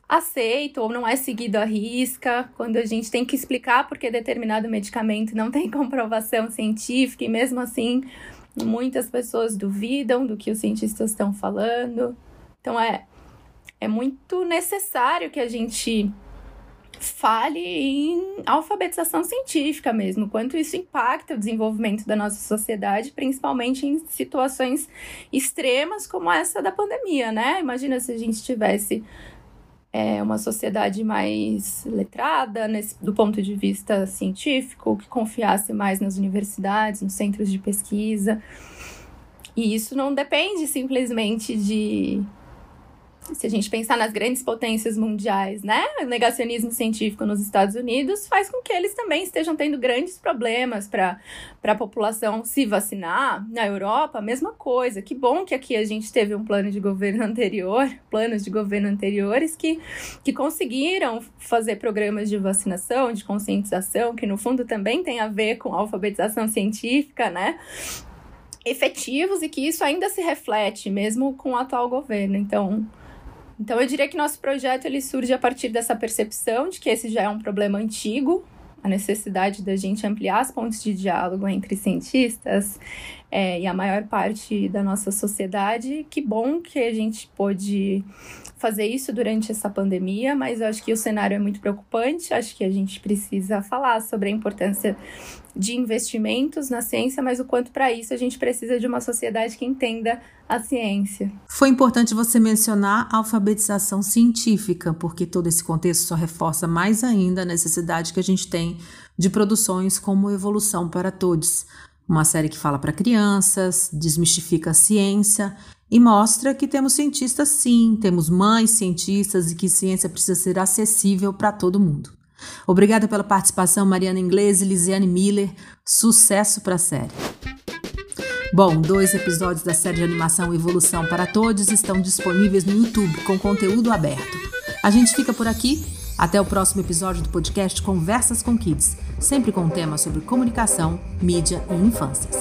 L: aceito ou não é seguido à risca, quando a gente tem que explicar porque determinado medicamento não tem comprovação científica e mesmo assim muitas pessoas duvidam do que os cientistas estão falando. Então é é muito necessário que a gente fale em alfabetização científica mesmo, quanto isso impacta o desenvolvimento da nossa sociedade, principalmente em situações extremas como essa da pandemia, né? Imagina se a gente tivesse é, uma sociedade mais letrada nesse, do ponto de vista científico, que confiasse mais nas universidades, nos centros de pesquisa. E isso não depende simplesmente de se a gente pensar nas grandes potências mundiais, né? O negacionismo científico nos Estados Unidos faz com que eles também estejam tendo grandes problemas para a população se vacinar. Na Europa, a mesma coisa. Que bom que aqui a gente teve um plano de governo anterior, planos de governo anteriores que, que conseguiram fazer programas de vacinação, de conscientização, que no fundo também tem a ver com alfabetização científica, né? efetivos e que isso ainda se reflete mesmo com o atual governo. Então, então eu diria que nosso projeto ele surge a partir dessa percepção de que esse já é um problema antigo, a necessidade da gente ampliar as pontes de diálogo entre cientistas é, e a maior parte da nossa sociedade. Que bom que a gente pôde fazer isso durante essa pandemia, mas eu acho que o cenário é muito preocupante. Acho que a gente precisa falar sobre a importância de investimentos na ciência, mas o quanto para isso a gente precisa de uma sociedade que entenda a ciência.
C: Foi importante você mencionar a alfabetização científica, porque todo esse contexto só reforça mais ainda a necessidade que a gente tem de produções como Evolução para Todos, uma série que fala para crianças, desmistifica a ciência e mostra que temos cientistas sim, temos mães cientistas e que ciência precisa ser acessível para todo mundo. Obrigada pela participação, Mariana Inglês e Lisiane Miller. Sucesso para a série. Bom, dois episódios da série de animação Evolução para Todos estão disponíveis no YouTube com conteúdo aberto. A gente fica por aqui. Até o próximo episódio do podcast Conversas com Kids, sempre com temas sobre comunicação, mídia e infâncias.